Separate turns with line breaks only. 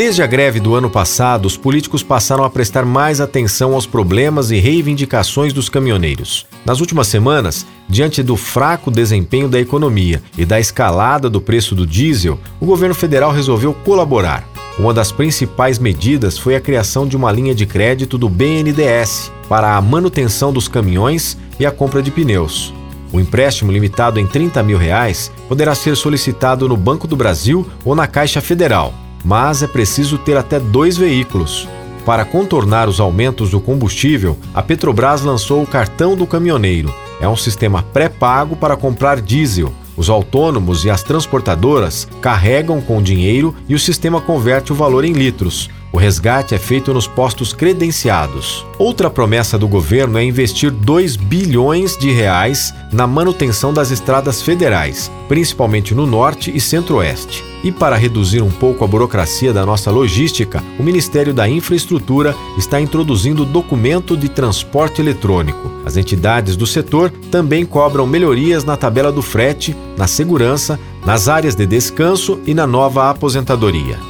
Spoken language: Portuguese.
Desde a greve do ano passado, os políticos passaram a prestar mais atenção aos problemas e reivindicações dos caminhoneiros. Nas últimas semanas, diante do fraco desempenho da economia e da escalada do preço do diesel, o governo federal resolveu colaborar. Uma das principais medidas foi a criação de uma linha de crédito do BNDES para a manutenção dos caminhões e a compra de pneus. O empréstimo limitado em 30 mil reais poderá ser solicitado no Banco do Brasil ou na Caixa Federal mas é preciso ter até dois veículos. Para contornar os aumentos do combustível, a Petrobras lançou o cartão do caminhoneiro. É um sistema pré-pago para comprar diesel. Os autônomos e as transportadoras carregam com dinheiro e o sistema converte o valor em litros. O resgate é feito nos postos credenciados. Outra promessa do governo é investir 2 bilhões de reais na manutenção das estradas federais, principalmente no norte e centro-oeste. E para reduzir um pouco a burocracia da nossa logística, o Ministério da Infraestrutura está introduzindo documento de transporte eletrônico. As entidades do setor também cobram melhorias na tabela do frete, na segurança, nas áreas de descanso e na nova aposentadoria.